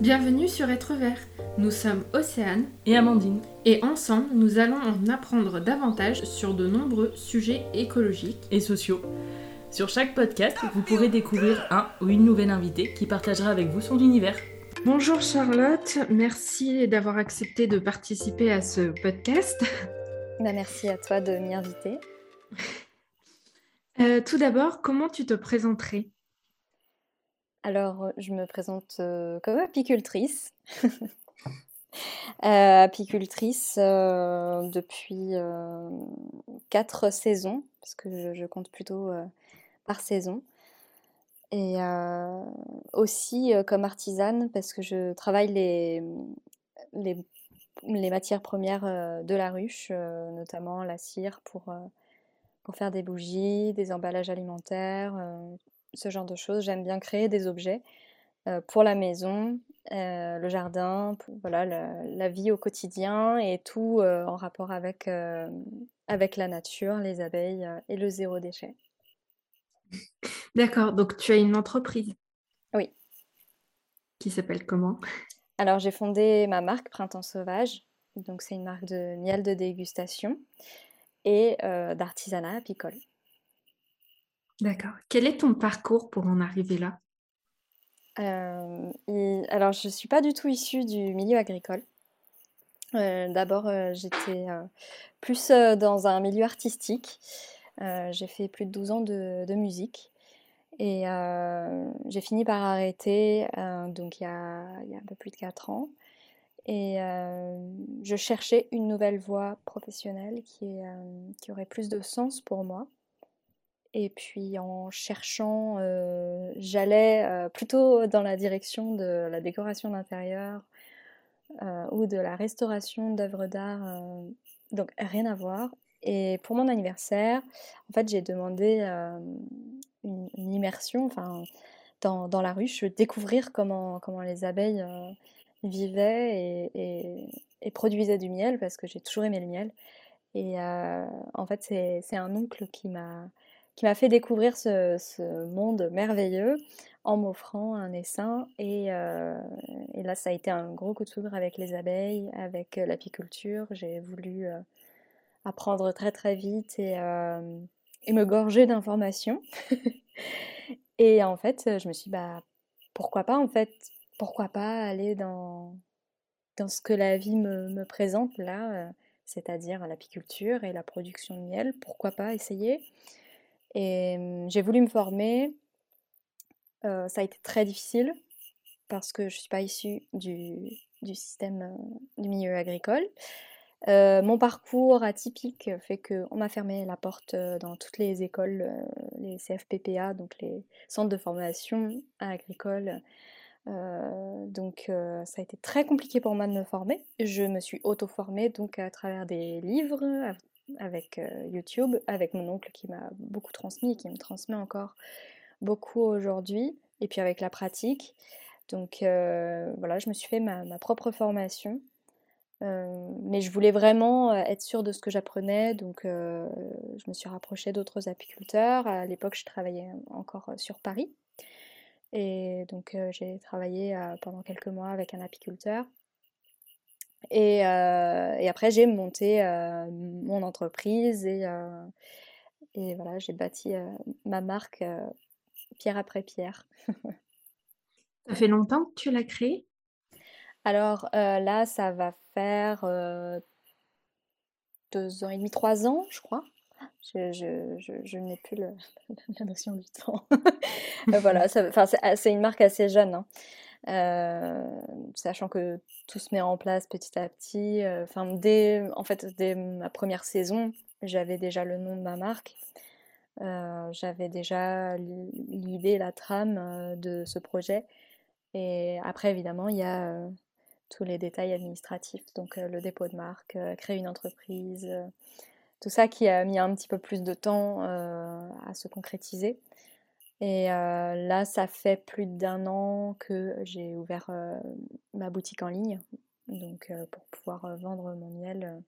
Bienvenue sur Être Vert. Nous sommes Océane et Amandine. Et ensemble, nous allons en apprendre davantage sur de nombreux sujets écologiques et sociaux. Sur chaque podcast, vous pourrez découvrir un ou une nouvelle invitée qui partagera avec vous son univers. Bonjour Charlotte, merci d'avoir accepté de participer à ce podcast. Bah, merci à toi de m'y inviter. Euh, tout d'abord, comment tu te présenterais? Alors, je me présente euh, comme apicultrice. Euh, apicultrice depuis quatre saisons, parce que je, compte plutôt par saison. Et aussi comme artisane, parce que je travaille les, matières premières de la ruche, notamment la cire pour faire des bougies, des emballages alimentaires, euh, ce genre de choses. J'aime bien créer des objets euh, pour la maison, euh, le jardin, voilà, la, vie au quotidien et tout en rapport avec, avec la nature, les abeilles et le zéro déchet. D'accord, donc tu as une entreprise Oui. Qui s'appelle comment? Alors j'ai fondé ma marque Printemps Sauvage, donc c'est une marque de miel de dégustation et euh, d'artisanat apicole. D'accord. Quel est ton parcours pour en arriver là? Euh, Alors, je ne suis pas du tout issue du milieu agricole. Euh, d'abord, j'étais plus dans un milieu artistique. j'ai fait plus de 12 ans de, musique. Et j'ai fini par arrêter donc il y, a, il y, a, un peu plus de 4 ans. Et je cherchais une nouvelle voie professionnelle qui, aurait plus de sens pour moi. Et puis en cherchant, j'allais plutôt dans la direction de la décoration d'intérieur ou de la restauration d'œuvres d'art. donc rien à voir. Et pour mon anniversaire, en fait, j'ai demandé une, immersion dans, la ruche, découvrir comment, comment les abeilles vivait et, produisait du miel parce que j'ai toujours aimé le miel. Et euh, en fait, c'est un oncle qui m'a qui m'a fait découvrir ce, monde merveilleux en m'offrant un essaim. Et, euh, et, là, ça a été un gros coup de foudre avec les abeilles, avec euh, l'apiculture. J'ai voulu apprendre très très vite et, me gorger d'informations. et en fait, je me suis dit, bah, pourquoi pas en fait pourquoi pas aller dans, dans ce que la vie me, présente là, euh, c'est-à-dire l'apiculture et la production de miel. Pourquoi pas essayer? Et mmh, j'ai voulu me former. Ça a été très difficile parce que je ne suis pas issue du, système du milieu agricole. mon parcours atypique fait qu'on m'a fermé la porte dans toutes les écoles, les CFPPA, donc les centres de formation agricole donc ça a été très compliqué pour moi de me former. Je me suis auto-formée donc à travers des livres, avec euh, YouTube, avec mon oncle qui m'a beaucoup transmis et qui me transmet encore beaucoup aujourd'hui, et puis avec la pratique. Donc voilà, je me suis fait ma, propre formation. mais je voulais vraiment être sûre de ce que j'apprenais, donc je me suis rapprochée d'autres apiculteurs. À l'époque, je travaillais encore sur Paris. Et donc j'ai travaillé pendant quelques mois avec un apiculteur. Et, et après j'ai monté mon entreprise et, et voilà, j'ai bâti ma marque pierre après pierre. ça fait longtemps que tu l'as créée? Alors là, ça va faire deux ans et demi, trois ans, je crois. Je, n'ai plus la notion du temps. Euh, voilà, c'est une marque assez jeune, hein. Euh, sachant que tout se met en place petit à petit. Euh, enfin, dès, en fait, dès ma première saison, j'avais déjà le nom de ma marque. j'avais déjà l'idée, la trame de ce projet. Et après, évidemment, il y a tous les détails administratifs, donc le dépôt de marque, créer une entreprise tout ça qui a mis un petit peu plus de temps euh, à se concrétiser. Et euh, là, ça fait plus d'un an que j'ai ouvert euh, ma boutique en ligne, donc pour pouvoir vendre mon miel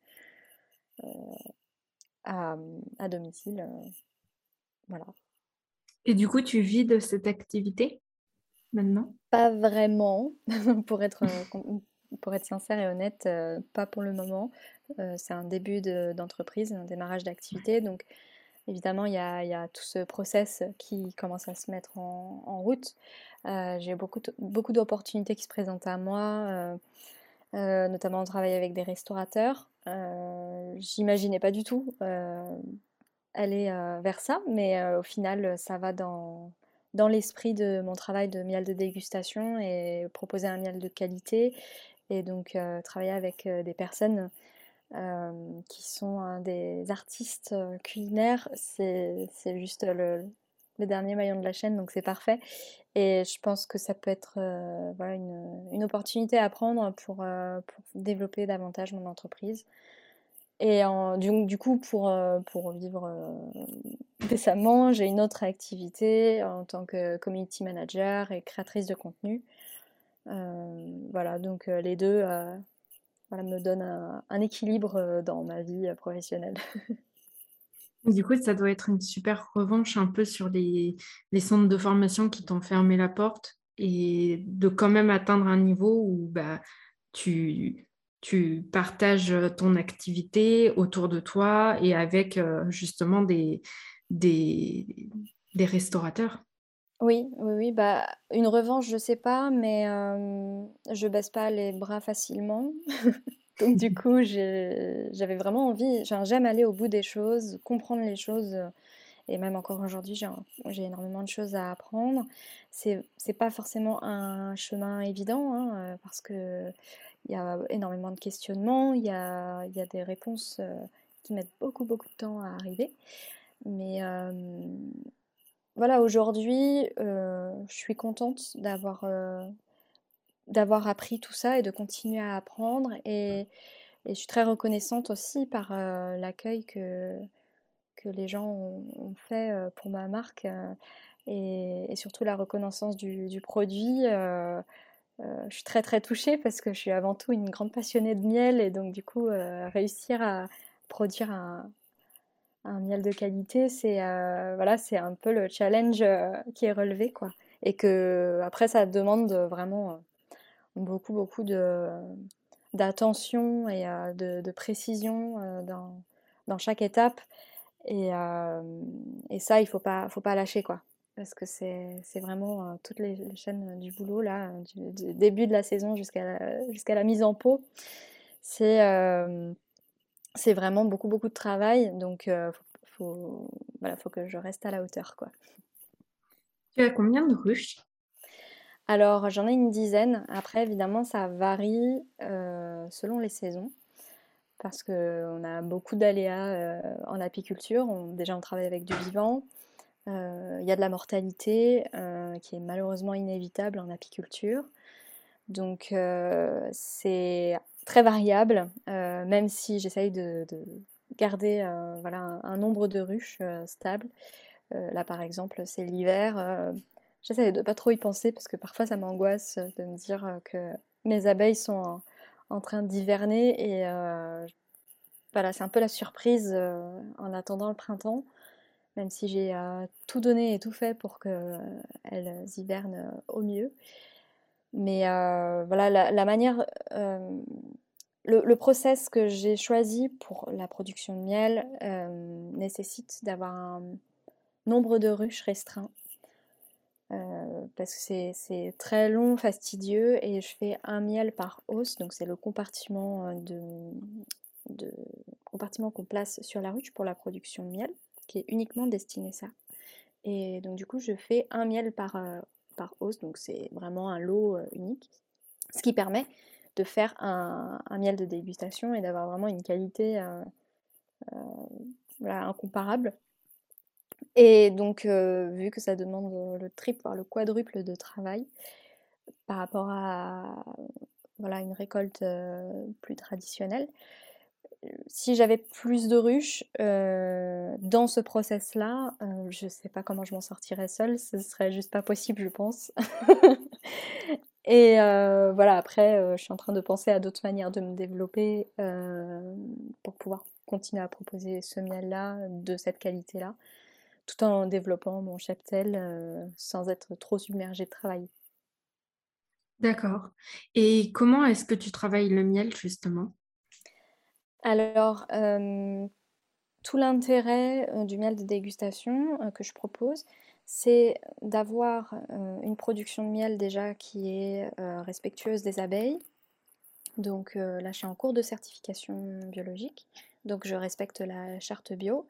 à, à, domicile. voilà. Et du coup, tu vis de cette activité maintenant? Pas vraiment, pour être, pour être sincère et honnête, pas pour le moment. c'est un début d'entreprise, un démarrage d'activité, donc évidemment, il y a, tout ce process qui commence à se mettre en, route. j'ai beaucoup, beaucoup d'opportunités qui se présentent à moi, notamment de travailler avec des restaurateurs. J'imaginais pas du tout aller vers ça, mais au final, ça va dans, dans l'esprit de mon travail de miel de dégustation et proposer un miel de qualité et donc travailler avec des personnes qui sont des artistes culinaires, c'est juste le, dernier maillon de la chaîne, donc c'est parfait. Et je pense que ça peut être voilà, une, opportunité à prendre pour, pour, développer davantage mon entreprise. Et du, du, coup, pour, pour vivre décemment, j'ai une autre activité en tant que community manager et créatrice de contenu. voilà, donc les deux voilà, me donne un, équilibre euh, dans ma vie euh, professionnelle. Du coup, ça doit être une super revanche un peu sur les, centres de formation qui t'ont fermé la porte et de quand même atteindre un niveau où bah, tu, partages ton activité autour de toi et avec euh, justement des restaurateurs. Oui, oui, oui, bah, une revanche, je sais pas, mais je baisse pas les bras facilement. Donc du coup, j'avais vraiment envie j'aime aller au bout des choses, comprendre les choses, et même encore aujourd'hui, j'ai énormément de choses à apprendre. C'est c'est pas forcément un chemin évident, hein, parce qu'il y a énormément de questionnements, il y a il y a des réponses, qui mettent beaucoup, beaucoup de temps à arriver. Mais voilà, aujourd'hui, euh, je suis contente d'avoir euh, d'avoir appris tout ça et de continuer à apprendre. Et, je suis très reconnaissante aussi par euh, l'accueil que, que les gens ont, fait pour ma marque et, surtout la reconnaissance du, produit. je suis très très touchée parce que je suis avant tout une grande passionnée de miel et donc du coup réussir à produire un, un miel de qualité, c'est euh, voilà, c'est un peu le challenge euh, qui est relevé quoi. Et que après ça demande vraiment euh, beaucoup beaucoup de d'attention et de, précision dans, dans, chaque étape. Et, et, ça, il faut pas faut pas lâcher quoi. Parce que c'est vraiment toutes les, chaînes du boulot là, du, début de la saison jusqu'à jusqu'à la mise en pot. C'est c'est vraiment beaucoup, beaucoup de travail. Donc, il faut, voilà, faut que je reste à la hauteur. Quoi. Tu as combien de ruches? Alors, j'en ai une dizaine. Après, évidemment, ça varie selon les saisons. Parce qu'on a beaucoup d'aléas en apiculture. déjà, on travaille avec du vivant. Il y a de la mortalité qui est malheureusement inévitable en apiculture. Donc, c'est très variable, euh, même si j'essaye de, garder euh, voilà, un, nombre de ruches euh, stable. là, par exemple, c'est l'hiver. j'essaie de pas trop y penser parce que parfois ça m'angoisse de me dire que mes abeilles sont en, train d'hiverner et voilà, c'est un peu la surprise en attendant le printemps même si j'ai tout donné et tout fait pour qu'elles hivernent au mieux. Mais voilà, la, manière, le, process que j'ai choisi pour la production de miel nécessite d'avoir un nombre de ruches restreint. parce que c'est très long, fastidieux, et je fais un miel par hausse, donc c'est le compartiment de, compartiment qu'on place sur la ruche pour la production de miel, qui est uniquement destiné à ça. Et donc du coup, je fais un miel par, par hausse, donc c'est vraiment un lot euh, unique, ce qui permet de faire un, miel de dégustation et d'avoir vraiment une qualité euh, euh, incomparable. Et donc, vu que ça demande le triple, voire le quadruple de travail par rapport à voilà, une récolte plus traditionnelle, si j'avais plus de ruches euh, dans ce process-là, euh, je ne sais pas comment je m'en sortirais seule, ce serait juste pas possible, je pense. Et euh, voilà, après, je suis en train de penser à d'autres manières de me développer pour pouvoir continuer à proposer ce miel-là, de cette qualité-là, tout en développant mon cheptel sans être trop submergée de travail. D'accord. Et comment est-ce que tu travailles le miel justement? Alors, tout l'intérêt du miel de dégustation que je propose, c'est d'avoir une production de miel déjà qui est respectueuse des abeilles. Donc là, je suis en cours de certification biologique, donc je respecte la charte bio.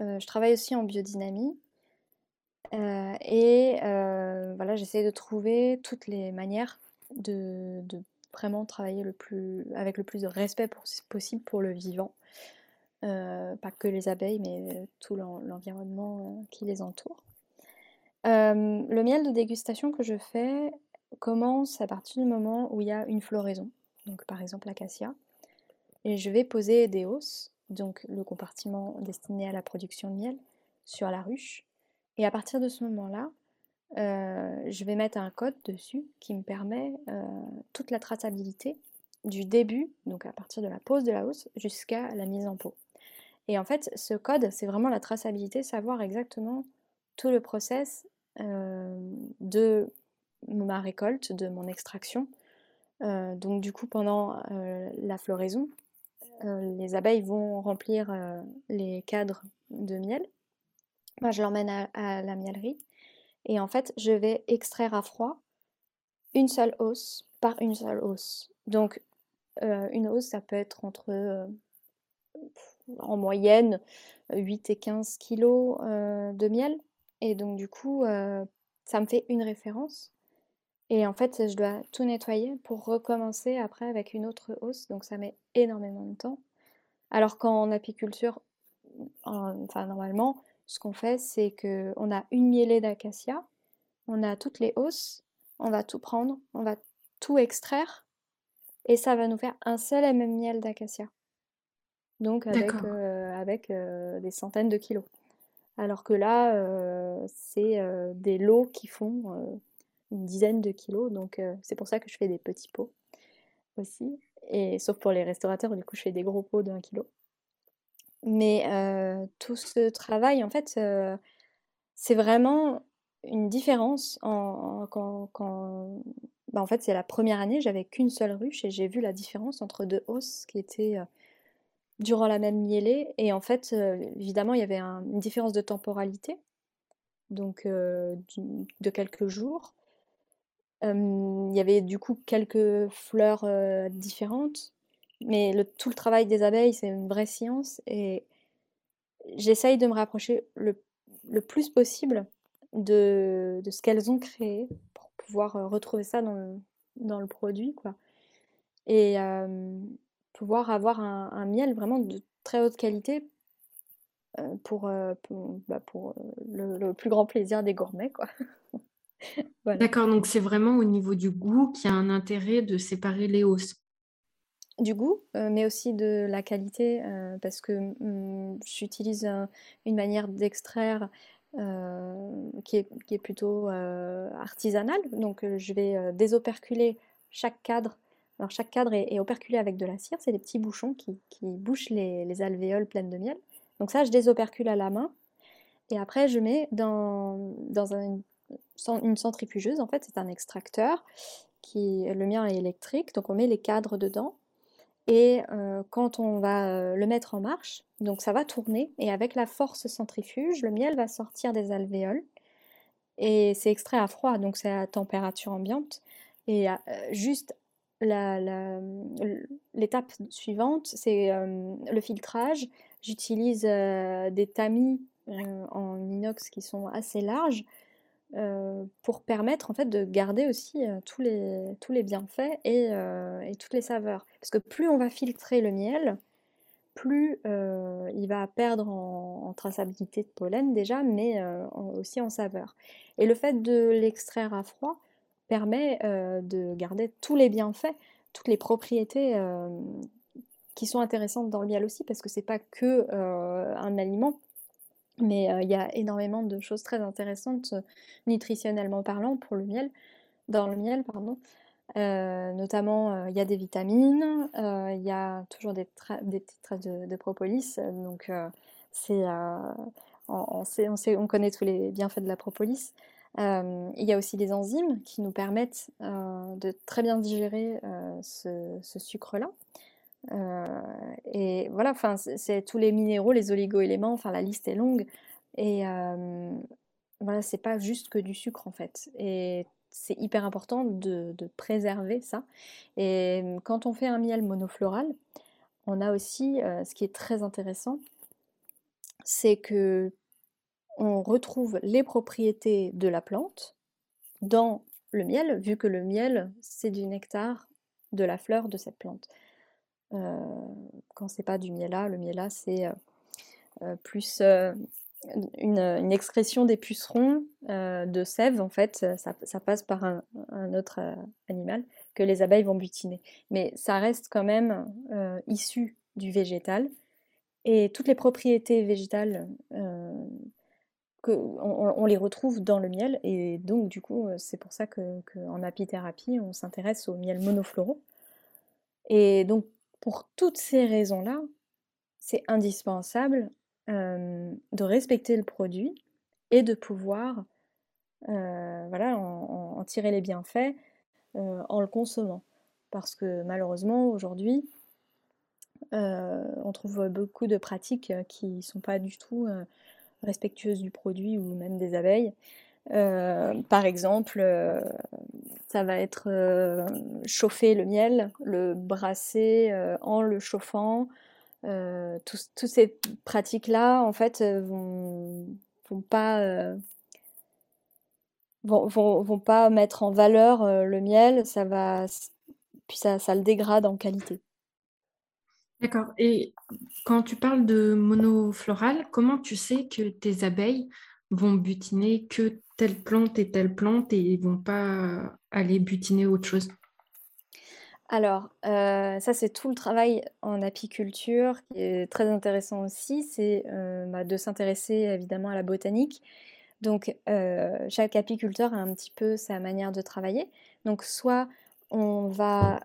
je travaille aussi en biodynamie. et voilà, j'essaie de trouver toutes les manières de, vraiment travailler le plus, avec le plus de respect possible pour le vivant. pas que les abeilles, mais tout l'environnement qui les entoure le miel de dégustation que je fais commence à partir du moment où il y a une floraison, donc par exemple l'acacia, et je vais poser des hausses, donc le compartiment destiné à la production de miel, sur la ruche. Et à partir de ce moment-là, je vais mettre un code dessus qui me permet toute la traçabilité du début, donc à partir de la pose de la hausse, jusqu'à la mise en pot. Et en fait, ce code, c'est vraiment la traçabilité, savoir exactement tout le process de ma récolte, de mon extraction. donc du coup, pendant la floraison, les abeilles vont remplir les cadres de miel. Moi, je l'emmène à, la miellerie. Et en fait, je vais extraire à froid une seule hausse par une seule hausse. Donc, une hausse, ça peut être entre, en moyenne, 8 et 15 kilos de miel. Et donc du coup, ça me fait une référence. Et en fait, je dois tout nettoyer pour recommencer après avec une autre hausse. Donc ça met énormément de temps. Alors qu'en apiculture, enfin normalement, ce qu'on fait, c'est qu'on a une mielée d'acacia, on a toutes les hausses, on va tout prendre, on va tout extraire, et ça va nous faire un seul et même miel d'acacia. Donc avec, avec des centaines de kilos. Alors que là, c'est des lots qui font une dizaine de kilos. Donc c'est pour ça que je fais des petits pots aussi. Et sauf pour les restaurateurs, du coup, je fais des gros pots de 1 Mais tout ce travail, en fait, c'est vraiment une différence bah, en fait, c'est la première année, j'avais qu'une seule ruche et j'ai vu la différence entre deux hausses qui étaient durant la même mielée. Et en fait, évidemment, il y avait une différence de temporalité, donc de quelques jours. il y avait du coup quelques fleurs différentes, mais le, tout le travail des abeilles, c'est une vraie science. Et j'essaye de me rapprocher le, plus possible de, de ce qu'elles ont créé pour pouvoir retrouver ça dans le, dans le produit. Quoi. Et, pouvoir avoir un, miel vraiment de très haute qualité euh, pour, euh, bah, pour, euh, le, plus grand plaisir des gourmets. Quoi. D'accord, donc c'est vraiment au niveau du goût qu'il y a un intérêt de séparer les hausses. Du goût, mais aussi de la qualité, parce que mmh, j'utilise une manière d'extraire qui, est, qui, est, plutôt artisanale. Donc je vais désoperculer chaque cadre alors chaque cadre est, operculé avec de la cire, c'est des petits bouchons qui, bouchent les, alvéoles pleines de miel. Donc ça, je désopercule à la main. Et après, je mets dans, une centrifugeuse, en fait, c'est un extracteur. Qui, le mien est électrique, donc on met les cadres dedans. Et quand on va le mettre en marche, donc ça va tourner, et avec la force centrifuge, le miel va sortir des alvéoles. Et c'est extrait à froid, donc c'est à température ambiante. Et juste l'étape suivante, c'est le filtrage. J'utilise des tamis en inox qui sont assez larges pour permettre en fait de garder aussi tous, les, tous les bienfaits et, toutes les saveurs. Parce que plus on va filtrer le miel, plus il va perdre en, traçabilité de pollen déjà, mais aussi en saveur. Et le fait de l'extraire à froid, permet de garder tous les bienfaits, toutes les propriétés qui sont intéressantes dans le miel aussi, parce que c'est pas que un aliment, mais il y a énormément de choses très intéressantes nutritionnellement parlant pour le miel, dans le miel, pardon. notamment, il y a des vitamines, il y a toujours des, petites traces de, propolis, donc c'est, on connaît tous les bienfaits de la propolis. il y a aussi des enzymes qui nous permettent de très bien digérer ce, sucre-là. Et voilà, enfin, c'est tous les minéraux, les oligo-éléments, enfin, la liste est longue. Et voilà, c'est pas juste que du sucre en fait. Et c'est hyper important de, préserver ça. Et quand on fait un miel monofloral, on a aussi, ce qui est très intéressant, c'est que on retrouve les propriétés de la plante dans le miel, vu que le miel, c'est du nectar de la fleur de cette plante. Euh, quand c'est pas du miel le miel c'est plus une, excrétion des pucerons de sève, en fait, ça, passe par un, autre animal que les abeilles vont butiner. Mais ça reste quand même issu du végétal. Et toutes les propriétés végétales, on, les retrouve dans le miel. Et donc, du coup, c'est pour ça qu'en apithérapie, on s'intéresse aux miel monofloraux. Et donc, pour toutes ces raisons-là, c'est indispensable de respecter le produit et de pouvoir en, tirer les bienfaits en le consommant. Parce que malheureusement, aujourd'hui, on trouve beaucoup de pratiques qui ne sont pas du tout respectueuses du produit ou même des abeilles. Par exemple, ça va être chauffer le miel, le brasser en le chauffant, euh, toutes ces pratiques-là, en fait, euh, vont, vont pas euh, vont, pas mettre en valeur le miel, ça va puis ça, ça le dégrade en qualité. D'accord. Et quand tu parles de monofloral, comment tu sais que tes abeilles vont butiner que telle plante et telle plante et vont pas aller butiner autre chose alors, euh, ça, c'est tout le travail en apiculture qui est très intéressant aussi, c'est euh, bah, de s'intéresser évidemment à la botanique. Donc, euh, chaque apiculteur a un petit peu sa manière de travailler. Donc, soit on va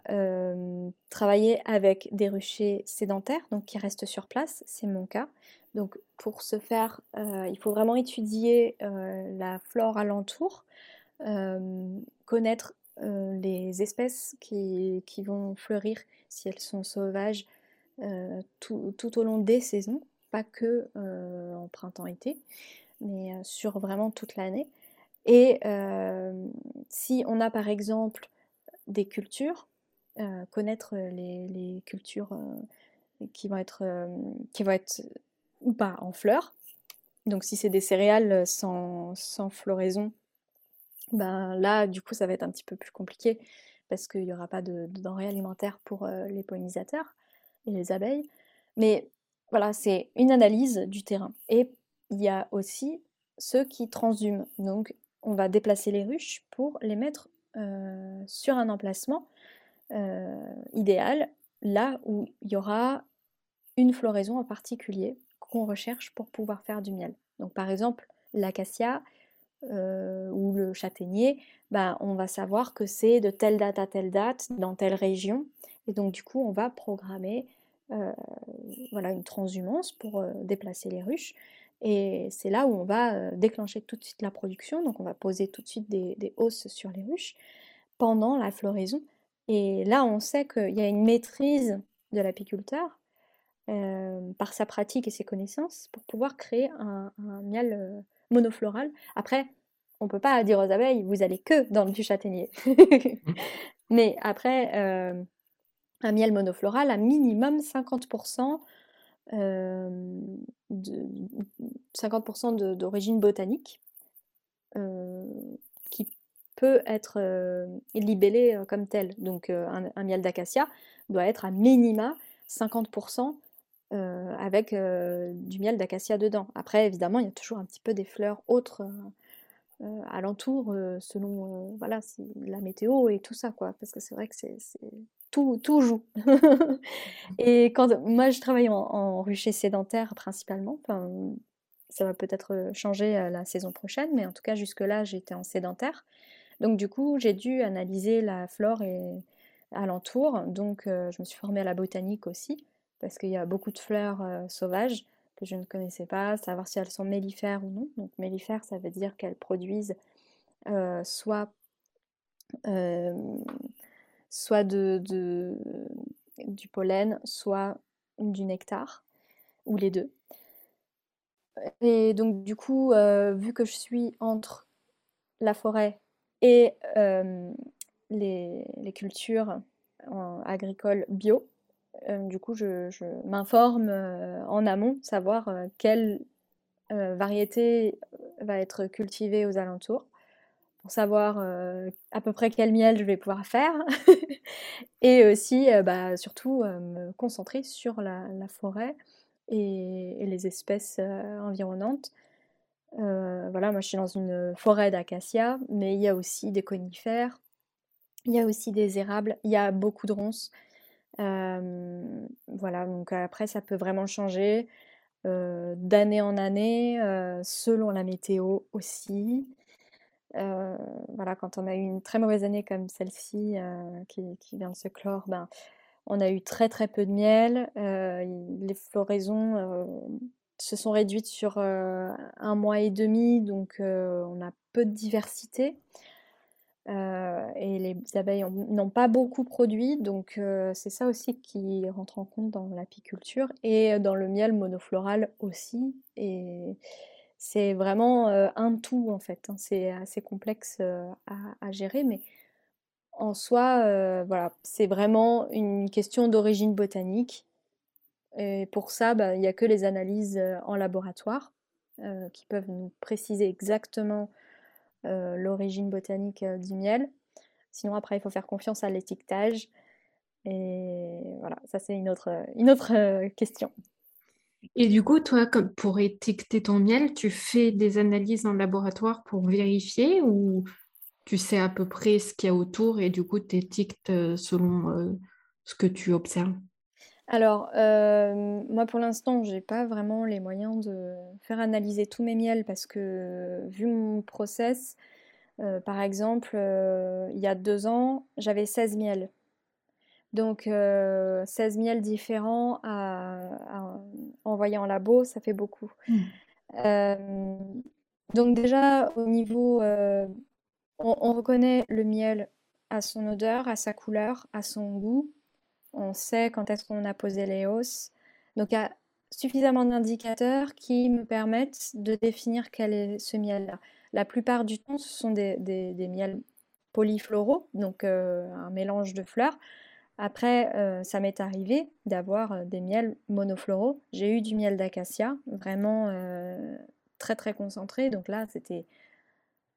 travailler avec des ruchers sédentaires, donc qui restent sur place, c'est mon cas. Donc, pour ce faire, il faut vraiment étudier la flore alentour, connaître euh, les espèces qui, vont fleurir si elles sont sauvages euh, tout, au long des saisons, pas que euh, en printemps-été, mais sur vraiment toute l'année. Et si on a par exemple des cultures, connaître les, cultures qui vont être qui vont être ou pas en fleurs. Donc si c'est des céréales sans, sans floraison, ben là, du coup, ça va être un petit peu plus compliqué parce qu'il n'y aura pas de, denrées alimentaires pour les pollinisateurs et les abeilles. Mais voilà, c'est une analyse du terrain. Et il y a aussi ceux qui transhument. Donc, on va déplacer les ruches pour les mettre sur un emplacement idéal, là où il y aura une floraison en particulier qu'on recherche pour pouvoir faire du miel. Donc, par exemple, l'acacia, euh, ou le châtaignier, bah, on va savoir que c'est de telle date à telle date dans telle région. Et donc du coup, on va programmer euh, voilà, une transhumance pour euh, déplacer les ruches. Et c'est là où on va déclencher tout de suite la production. Donc on va poser tout de suite des, des hausses sur les ruches pendant la floraison. Et là, on sait qu'il y a une maîtrise de l'apiculteur par sa pratique et ses connaissances pour pouvoir créer un, un miel monofloral. Après, on ne peut pas dire aux abeilles, vous allez que dans du châtaignier. Mais après, euh, un miel monofloral a minimum 50%, euh, d'origine botanique euh, qui peut être libellé comme tel. Donc un, miel d'acacia doit être à minima 50% euh, avec euh, du miel d'acacia dedans. Après, évidemment, il y a toujours un petit peu des fleurs autres euh, alentour, selon voilà, la météo et tout ça, quoi. Parce que c'est vrai que c'est tout, tout joue. et quand moi, je travaille en, en rucher sédentaire principalement. ça va peut-être changer la saison prochaine, mais en tout cas, jusque-là, j'étais en sédentaire. Donc, du coup, j'ai dû analyser la flore et alentour. Donc, je me suis formée à la botanique aussi parce qu'il y a beaucoup de fleurs euh, sauvages que je ne connaissais pas, savoir si elles sont mellifères ou non. Donc mellifères, ça veut dire qu'elles produisent soit, soit du pollen, soit du nectar, ou les deux. Et donc du coup, vu que je suis entre la forêt et les, cultures agricoles bio, du coup, je, m'informe en amont, savoir quelle variété va être cultivée aux alentours, savoir à peu près quel miel je vais pouvoir faire, et aussi, bah, surtout, me concentrer sur la, forêt et, les espèces environnantes. voilà, moi je suis dans une forêt d'acacias, mais il y a aussi des conifères, il y a aussi des érables, il y a beaucoup de ronces. voilà, donc après ça peut vraiment changer d'année en année, selon la météo aussi. Voilà, quand on a eu une très mauvaise année comme celle-ci qui, qui, vient de se clore, ben, on a eu très très peu de miel. les floraisons se sont réduites sur un mois et demi, donc on a peu de diversité. et les abeilles n'ont pas beaucoup produit, donc c'est ça aussi qui rentre en compte dans l'apiculture et dans le miel monofloral aussi. C'est vraiment un tout en fait. Hein. C'est assez complexe à, gérer, mais en soi, voilà, c'est vraiment une question d'origine botanique. Et pour ça, bah, il n'y a que les analyses en laboratoire qui peuvent nous préciser exactement l'origine botanique du miel. Sinon, après, il faut faire confiance à l'étiquetage. Et voilà, ça c'est une autre, une autre question. Et du coup, toi, comme pour étiqueter ton miel, tu fais des analyses en laboratoire pour vérifier ou tu sais à peu près ce qu'il y a autour et du coup, tu étiquetes euh, selon euh, ce que tu observes? Alors, euh, moi pour l'instant, je n'ai pas vraiment les moyens de faire analyser tous mes miels parce que vu mon process, par exemple, il y a deux ans, j'avais 16 miels. Donc 16 miels différents à, envoyer en labo, ça fait beaucoup. Mmh. donc déjà, au niveau on, reconnaît le miel à son odeur, à sa couleur, à son goût. On sait quand est-ce qu'on a posé les hausses. Donc il y a suffisamment d'indicateurs qui me permettent de définir quel est ce miel-là. La plupart du temps, ce sont des, miels polyfloraux, donc euh, un mélange de fleurs. Après, euh, ça m'est arrivé d'avoir euh, des miels monofloraux. J'ai eu du miel d'acacia, vraiment très très concentré. Donc là, c'était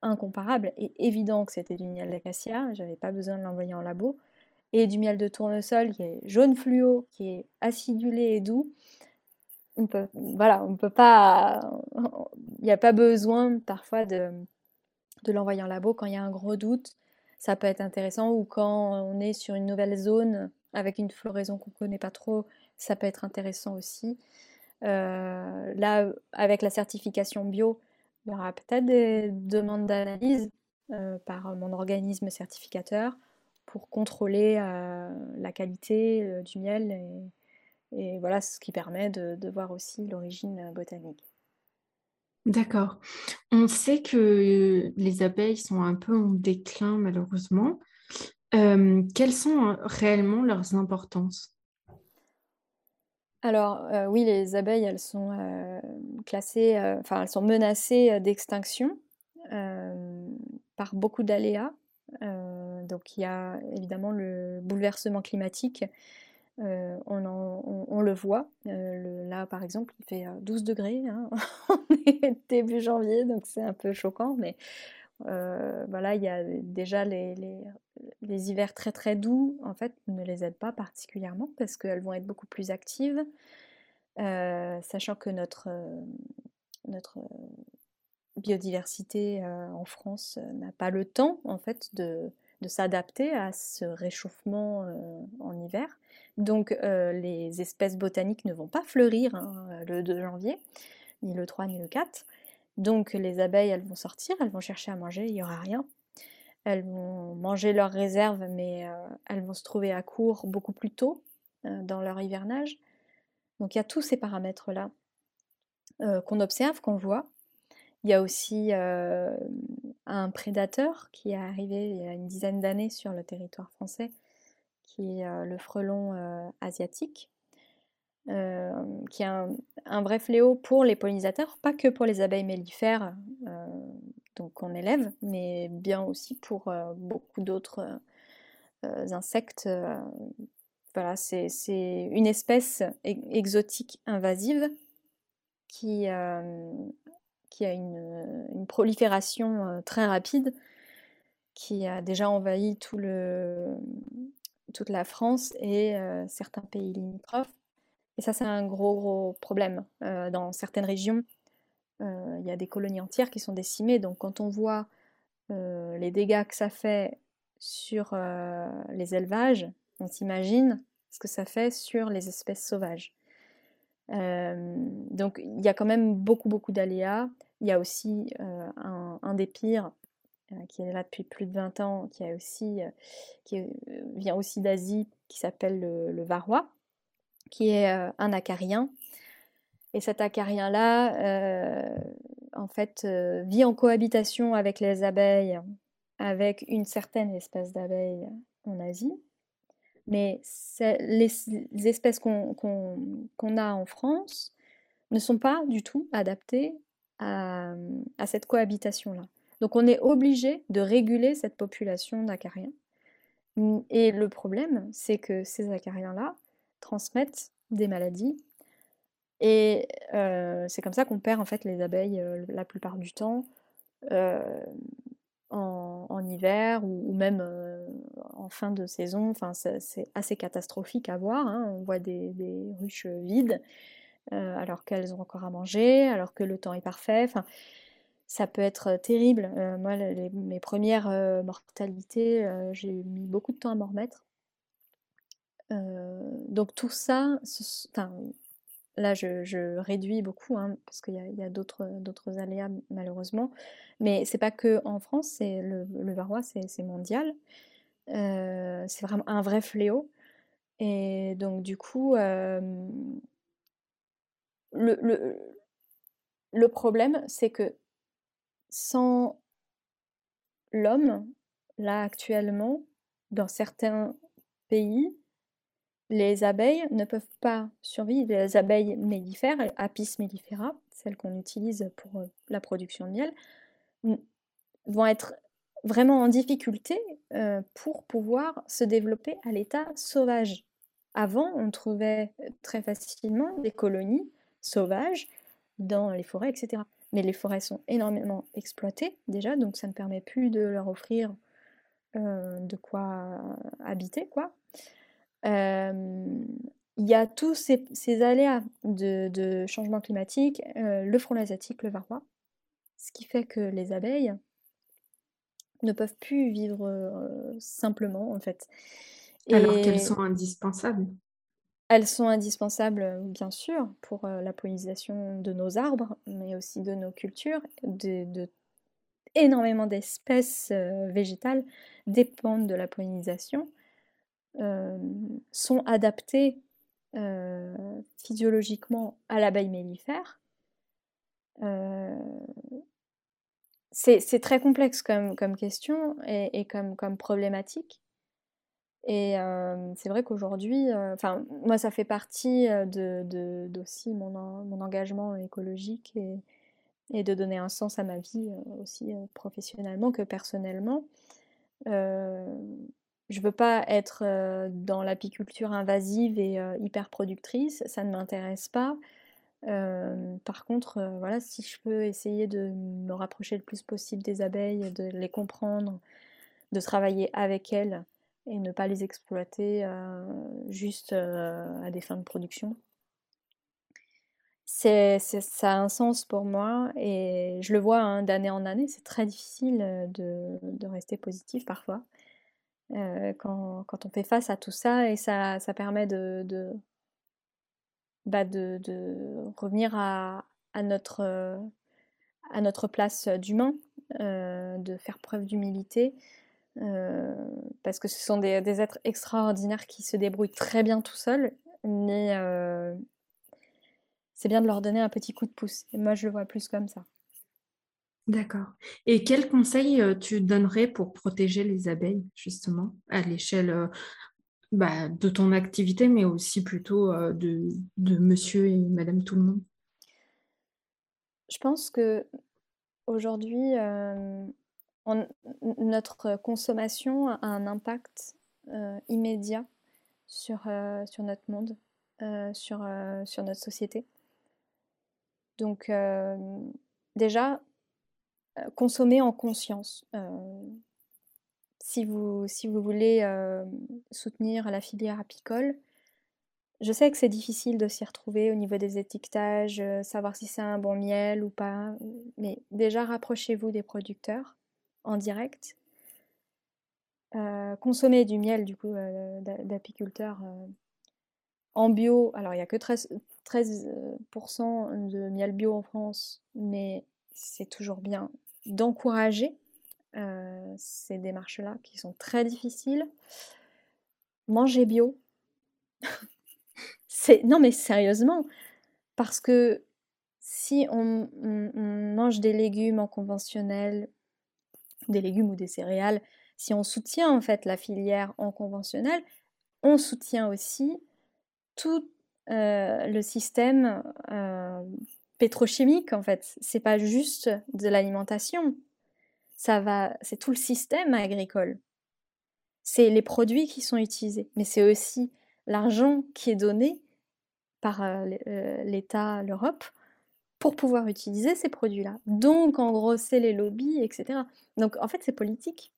incomparable et évident que c'était du miel d'acacia, j'avais pas besoin de l'envoyer en labo, et du miel de tournesol qui est jaune fluo, qui est acidulé et doux. Voilà, on peut pas, il n'y a pas besoin parfois de, de l'envoyer en labo quand il y a un gros doute. Ça peut être intéressant ou quand on est sur une nouvelle zone avec une floraison qu'on ne connaît pas trop, ça peut être intéressant aussi. Euh, là, avec la certification bio, il y aura peut-être des demandes d'analyse euh, par mon organisme certificateur pour contrôler euh, la qualité du miel et, voilà ce qui permet de, voir aussi l'origine botanique. D'accord. On sait que les abeilles sont un peu en déclin malheureusement. quelles sont réellement leurs importances? Alors, oui, les abeilles, elles sont, classées, enfin, elles sont menacées, d'extinction, par beaucoup d'aléas. donc il y a évidemment le bouleversement climatique, on le voit. là, par exemple, il fait, 12 degrés, hein. On est début janvier, donc c'est un peu choquant, mais voilà, il y a déjà les hivers très très doux, en fait, ne les aident pas particulièrement parce qu'elles vont être beaucoup plus actives, euh, sachant que notre, euh, euh, biodiversité en France n'a pas le temps, en fait, de, s'adapter à ce réchauffement en hiver. Donc les espèces botaniques ne vont pas fleurir hein, le 2 janvier, ni le 3 ni le 4. Donc les abeilles, elles vont sortir, elles vont chercher à manger, il n'y aura rien. Elles vont manger leurs réserves, mais euh, elles vont se trouver à court beaucoup plus tôt euh, dans leur hivernage. Donc il y a tous ces paramètres-là euh, qu'on observe, qu'on voit. Il y a aussi un prédateur qui est arrivé il y a une dizaine d'années sur le territoire français, qui est le frelon asiatique, qui est un, vrai fléau pour les pollinisateurs, pas que pour les abeilles mellifères, qu'on élève, mais bien aussi pour beaucoup d'autres insectes. voilà, c'est une espèce exotique invasive qui a une, prolifération très rapide, qui a déjà envahi tout le, toute la France et certains pays limitrophes. Et ça, c'est un gros, gros problème. dans certaines régions, il y a des colonies entières qui sont décimées. Donc, quand on voit les dégâts que ça fait sur les élevages, on s'imagine ce que ça fait sur les espèces sauvages. donc, il y a quand même beaucoup, beaucoup d'aléas. Il y a aussi un, des pires qui est là depuis plus de 20 ans, qui, a aussi, qui vient aussi d'Asie, qui s'appelle le, varroa, qui est un acarien. Et cet acarien-là, en fait, vit en cohabitation avec les abeilles, avec une certaine espèce d'abeilles en Asie. Mais les, espèces qu'on a en France ne sont pas du tout adaptées à, cette cohabitation-là. Donc on est obligé de réguler cette population d'acariens. Et le problème, c'est que ces acariens-là transmettent des maladies. Et c'est comme ça qu'on perd en fait les abeilles la plupart du temps en, hiver ou, même en fin de saison. C'est assez catastrophique à voir. Hein. On voit des, ruches vides. Euh, alors qu'elles ont encore à manger, alors que le temps est parfait. Ça peut être terrible. Moi, mes premières mortalités, j'ai mis beaucoup de temps à m'en remettre. donc tout ça, là je, réduis beaucoup hein, parce qu'il y a, d'autres aléas malheureusement, mais c'est pas que en France, c'est le, le, c'est mondial. c'est vraiment un vrai fléau. Et donc du coup, le, problème, c'est que sans l'homme, là actuellement, dans certains pays, les abeilles ne peuvent pas survivre. Les abeilles mellifères, Apis mellifera, celles qu'on utilise pour euh, la production de miel, vont être vraiment en difficulté euh, pour pouvoir se développer à l'état sauvage. Avant, on trouvait très facilement des colonies sauvages dans les forêts, etc. Mais les forêts sont énormément exploitées déjà, donc ça ne permet plus de leur offrir euh, de quoi habiter, quoi. Il y a tous ces, aléas de, changement climatique, euh, le front asiatique, le varroa, ce qui fait que les abeilles ne peuvent plus vivre euh, simplement, en fait. Alors qu'elles sont indispensables. Elles sont indispensables, bien sûr, pour la pollinisation de nos arbres, mais aussi de nos cultures. Énormément d'espèces végétales dépendent de la pollinisation, sont adaptées physiologiquement à l'abeille mellifère. c'est très complexe comme, question et, comme problématique. Et c'est vrai qu'aujourd'hui, enfin moi ça fait partie de, d'aussi mon, engagement écologique et, de donner un sens à ma vie aussi professionnellement que personnellement. je veux pas être dans l'apiculture invasive et hyper productrice, ça ne m'intéresse pas. par contre, voilà, si je peux essayer de me rapprocher le plus possible des abeilles, de les comprendre, de travailler avec elles, et ne pas les exploiter euh, juste euh, à des fins de production. C'est, ça a un sens pour moi et je le vois hein, d'année en année, c'est très difficile euh, de, rester positif parfois quand, on fait face à tout ça et ça, ça permet de, bah de, revenir à, notre, à notre place d'humain, de faire preuve d'humilité euh, parce que ce sont des, êtres extraordinaires qui se débrouillent très bien tout seuls, mais euh, c'est bien de leur donner un petit coup de pouce. Et moi, je le vois plus comme ça. D'accord. Et quels conseils tu donnerais pour protéger les abeilles, justement, à l'échelle bah, de ton activité, mais aussi plutôt de, de monsieur et madame tout le monde? Je pense que aujourd'hui, notre consommation a un impact immédiat sur, sur notre monde, sur, sur notre société. Donc déjà, consommer en conscience. si, vous, si vous voulez soutenir la filière apicole, je sais que c'est difficile de s'y retrouver au niveau des étiquetages, savoir si c'est un bon miel ou pas, mais déjà rapprochez-vous des producteurs en direct. consommez du miel du coup d'apiculteurs en bio. Alors il n'y a que 13, 13% de miel bio en France, mais c'est toujours bien d'encourager ces démarches-là qui sont très difficiles. Manger bio. c'est non mais sérieusement, parce que si on, mange des légumes en conventionnel, des légumes ou des céréales, si on soutient en fait la filière en conventionnel, on soutient aussi tout le système pétrochimique en fait. C'est pas juste de l'alimentation, ça va, c'est tout le système agricole. C'est les produits qui sont utilisés, mais c'est aussi l'argent qui est donné par l'État, l'Europe, pour pouvoir utiliser ces produits-là. Donc, en gros, les lobbies, etc. Donc, en fait, c'est politique.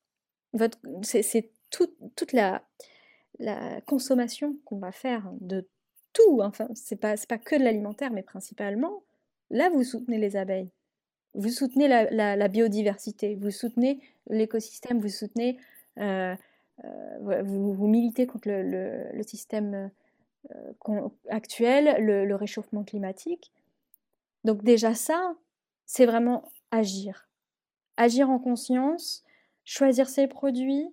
C'est toute la, consommation qu'on va faire de tout, enfin, c'est pas, pas que de l'alimentaire, mais principalement, là, vous soutenez les abeilles. Vous soutenez la, biodiversité, vous soutenez l'écosystème, vous soutenez, euh, euh, vous, militez contre le, système euh, actuel, le, réchauffement climatique. Donc déjà ça, c'est vraiment agir. Agir en conscience, choisir ses produits,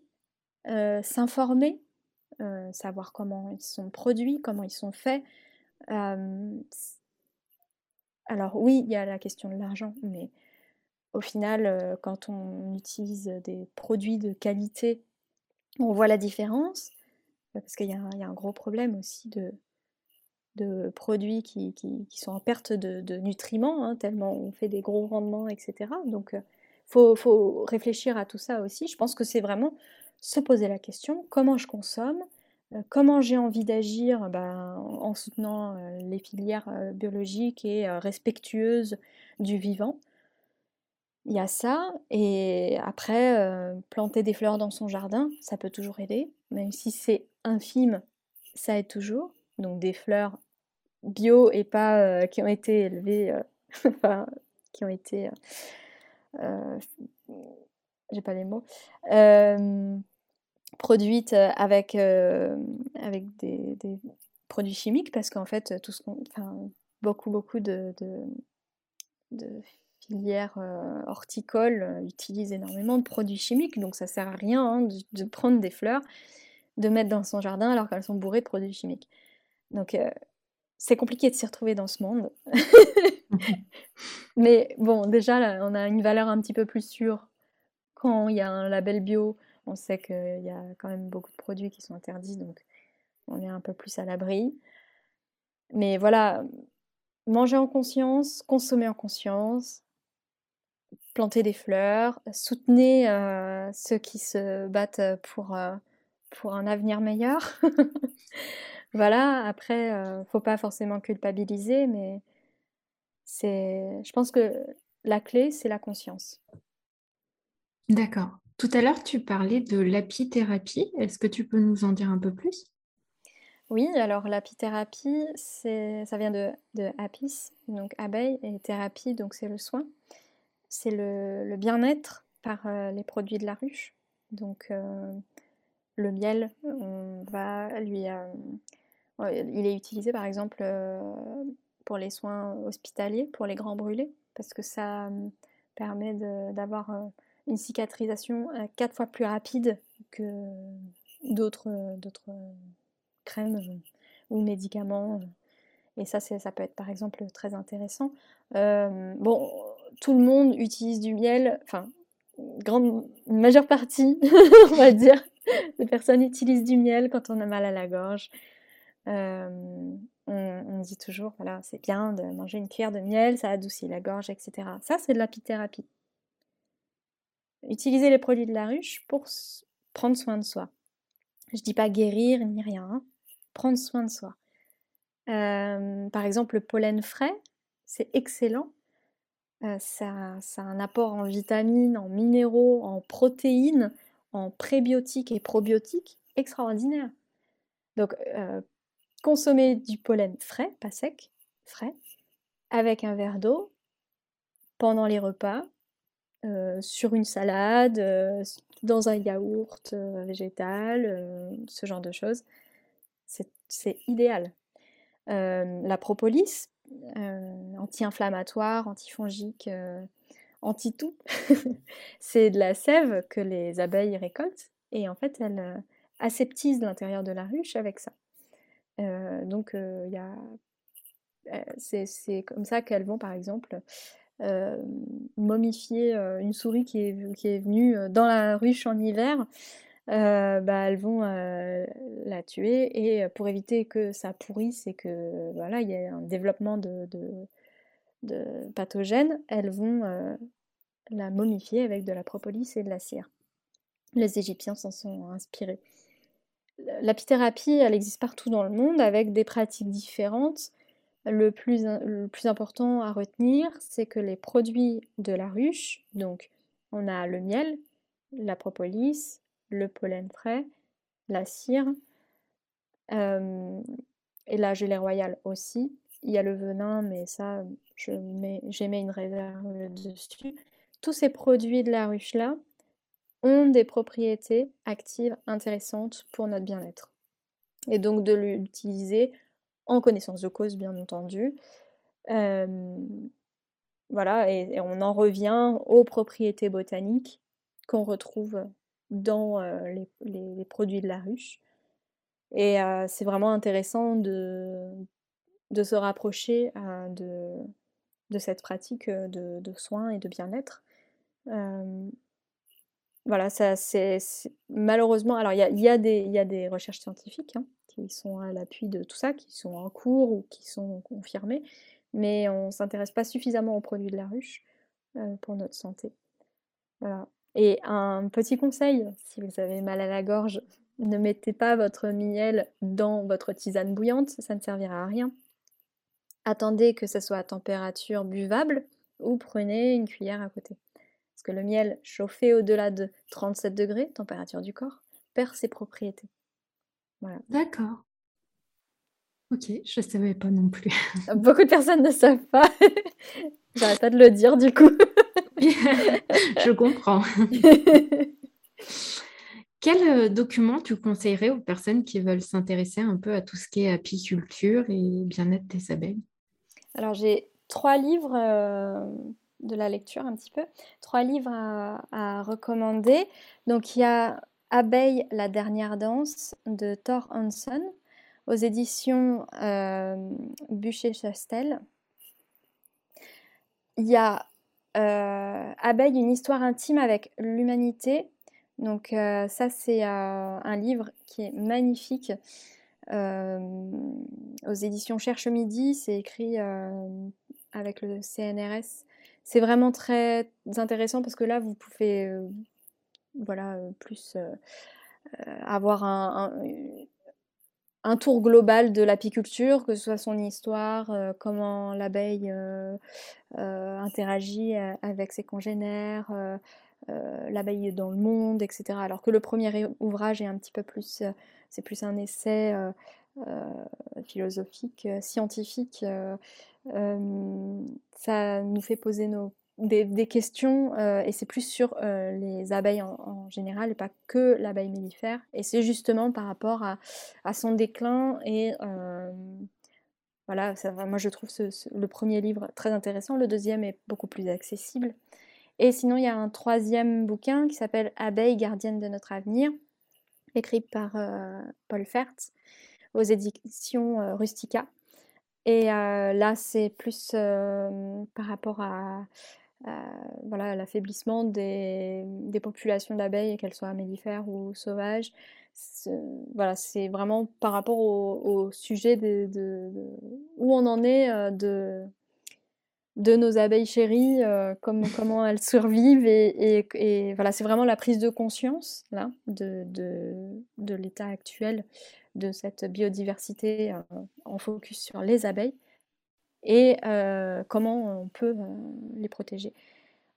s'informer, savoir comment ils sont produits, comment ils sont faits. alors oui, il y a la question de l'argent, mais au final, quand on utilise des produits de qualité, on voit la différence, parce qu'il y, a un gros problème aussi de, de produits qui, sont en perte de, nutriments, hein, tellement on fait des gros rendements, etc. Donc, il faut, faut, réfléchir à tout ça aussi. Je pense que c'est vraiment se poser la question, comment je consomme, euh, comment j'ai envie d'agir ben, en soutenant euh, les filières euh, biologiques et respectueuses du vivant. Il y a ça, et après, planter des fleurs dans son jardin, ça peut toujours aider, même si c'est infime, ça aide toujours. Donc des fleurs bio et pas qui ont été élevées, enfin, qui ont été, j'ai pas les mots, produites avec, avec des, produits chimiques parce qu'en fait, tout ce beaucoup, beaucoup de, de, filières horticoles utilisent énormément de produits chimiques, donc ça sert à rien hein, de, prendre des fleurs, de mettre dans son jardin alors qu'elles sont bourrées de produits chimiques. Donc c'est compliqué de s'y retrouver dans ce monde. Mais bon, déjà, on a une valeur un petit peu plus sûre quand il y a un label bio on sait qu'il y a quand même beaucoup de produits qui sont interdits, donc on est un peu plus à l'abri. Mais voilà, manger en conscience, consommer en conscience, planter des fleurs, soutenez euh, ceux qui se battent pour, euh, pour un avenir meilleur. voilà, après, ne euh, faut pas forcément culpabiliser, mais c'est, je pense que la clé, c'est la conscience. D'accord. Tout à l'heure, tu parlais de l'apithérapie. Est-ce que tu peux nous en dire un peu plus? Oui, alors l'apithérapie, ça vient de, apis, donc abeille, et thérapie, donc c'est le soin. C'est le, bien-être par euh, les produits de la ruche. Donc euh, le miel, on va lui, euh, il est utilisé par exemple pour les soins hospitaliers, pour les grands brûlés, parce que ça permet d'avoir une cicatrisation euh, quatre fois plus rapide que d'autres crèmes euh, ou médicaments. Et ça, ça peut être par exemple très intéressant. Euh, bon, tout le monde utilise du miel, enfin, grande, majeure partie, on va dire, des personnes utilisent du miel quand on a mal à la gorge. on, dit toujours, voilà, c'est bien de manger une cuillère de miel, ça adoucit la gorge, etc. Ça, c'est de l'apithérapie. Utiliser les produits de la ruche pour prendre soin de soi. Je dis pas guérir ni rien, hein. prendre soin de soi. par exemple, le pollen frais, c'est excellent. ça, ça, a un apport en vitamines, en minéraux, en protéines, en prébiotiques et probiotiques extraordinaire. Donc, consommer du pollen frais, pas sec, frais, avec un verre d'eau pendant les repas, sur une salade, dans un yaourt végétal, ce genre de choses. C'est idéal. la propolis, anti-inflammatoire, antifongique, anti-tout, c'est de la sève que les abeilles récoltent et en fait elles aseptisent l'intérieur de la ruche avec ça. donc il c'est comme ça qu'elles vont par exemple momifier une souris qui est, venue dans la ruche en hiver, bah, elles vont la tuer et pour éviter que ça pourrisse et que voilà il y ait un développement de, pathogènes, elles vont la momifier avec de la propolis et de la cire. Les Égyptiens s'en sont inspirés. L'apithérapie, elle existe partout dans le monde avec des pratiques différentes le plus, le plus important à retenir, c'est que les produits de la ruche, donc on a le miel, la propolis, le pollen frais, la cire, et la gelée royale aussi. Il y a le venin, mais ça, je mets, mis une réserve dessus. Tous ces produits de la ruche-là ont des propriétés actives intéressantes pour notre bien-être. Et donc de l'utiliser en connaissance de cause, bien entendu. voilà, et, on en revient aux propriétés botaniques qu'on retrouve dans les, produits de la ruche. Et c'est vraiment intéressant de, de se rapprocher de, de, cette pratique de, soins et de bien-être. voilà, ça c'est malheureusement. Alors il y a, des recherches scientifiques hein, qui sont à l'appui de tout ça, qui sont en cours ou qui sont confirmés, mais on ne s'intéresse pas suffisamment aux produits de la ruche euh, pour notre santé. Et un petit conseil, si vous avez mal à la gorge, ne mettez pas votre miel dans votre tisane bouillante, ça ne servira à rien. Attendez que ça soit à température buvable ou prenez une cuillère à côté. Parce que le miel chauffé au-delà de 37 degrés, température du corps, perd ses propriétés. D'accord. Ok, je ne savais pas non plus. Beaucoup de personnes ne savent pas. J'arrête pas de le dire du coup. je comprends. Quel euh, document tu conseillerais aux personnes qui veulent s'intéresser un peu à tout ce qui est apiculture et bien-être des abeilles? Alors j'ai trois livres euh, de la lecture un petit peu, trois livres à, recommander. Donc il y a Abeille, la dernière danse de Thor Hansen aux éditions euh, Bûcher-Chastel. Il y a euh, Abeille, une histoire intime avec l'humanité. Donc euh, ça c'est un livre qui est magnifique aux éditions Cherche Midi. C'est écrit avec le CNRS. C'est vraiment très intéressant parce que là vous pouvez voilà, plus avoir un, tour global de l'apiculture, que ce soit son histoire, comment l'abeille interagit avec ses congénères, l'abeille dans le monde, etc. Alors que le premier ouvrage est un petit peu plus, c'est plus un essai philosophique, scientifique. ça nous fait poser des, questions, euh, et c'est plus sur euh, les abeilles en, général, et pas que l'abeille mellifère. Et c'est justement par rapport à, son déclin. Et euh, voilà, moi je trouve le premier livre très intéressant, le deuxième est beaucoup plus accessible. Et sinon, il y a un troisième bouquin qui s'appelle Abeille gardienne de notre avenir, écrit par Paul Fert aux éditions Rustica. Et là, c'est plus par rapport à voilà, l'affaiblissement des, populations d'abeilles, qu'elles soient mellifères ou sauvages. Voilà, c'est vraiment par rapport au, sujet de, où on en est de, de nos abeilles chéries, comment elles survivent. Et, voilà, c'est vraiment la prise de conscience là, de, de l'état actuel de cette biodiversité en focus sur les abeilles et comment on peut les protéger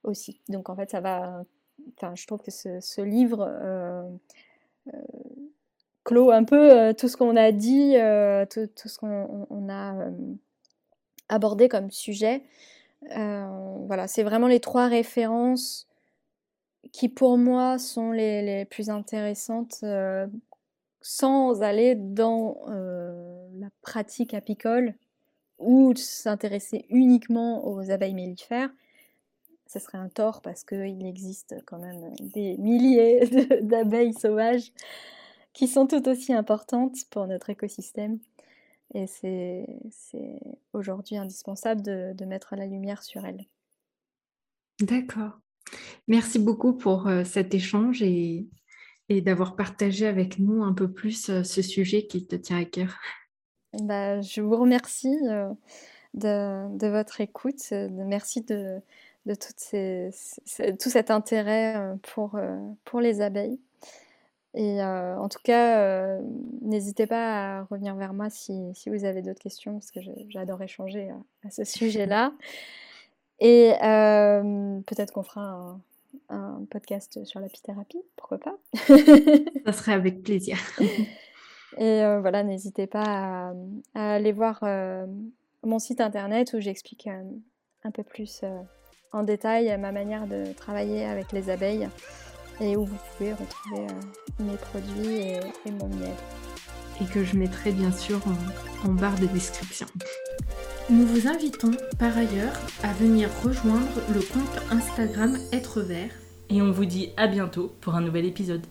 aussi. Donc en fait, ça va. Enfin, je trouve que ce, livre clôt un peu tout ce qu'on a dit, tout, ce qu'on a abordé comme sujet. Voilà, c'est vraiment les trois références qui pour moi sont les, plus intéressantes sans aller dans la pratique apicole ou s'intéresser uniquement aux abeilles mellifères, ce serait un tort parce qu'il existe quand même des milliers d'abeilles sauvages qui sont tout aussi importantes pour notre écosystème. Et c'est aujourd'hui indispensable de, mettre la lumière sur elles. D'accord. Merci beaucoup pour euh, cet échange et, et d'avoir partagé avec nous un peu plus euh, ce sujet qui te tient à cœur. Bah, je vous remercie euh, de, votre écoute. Merci de, de ces, tout cet intérêt pour, pour les abeilles. Et en tout cas, n'hésitez pas à revenir vers moi si, si vous avez d'autres questions, parce que j'adore échanger à, ce sujet-là. Et peut-être qu'on fera un, un, podcast sur l'apithérapie, pourquoi pas? Ça serait avec plaisir. Et euh, voilà, n'hésitez pas à, aller voir euh, mon site internet où j'explique euh, un peu plus en détail ma manière de travailler avec les abeilles et où vous pouvez retrouver mes produits et, mon miel. Et que je mettrai bien sûr en, en barre de description. Nous vous invitons par ailleurs à venir rejoindre le compte Instagram Être Vert et on vous dit à bientôt pour un nouvel épisode.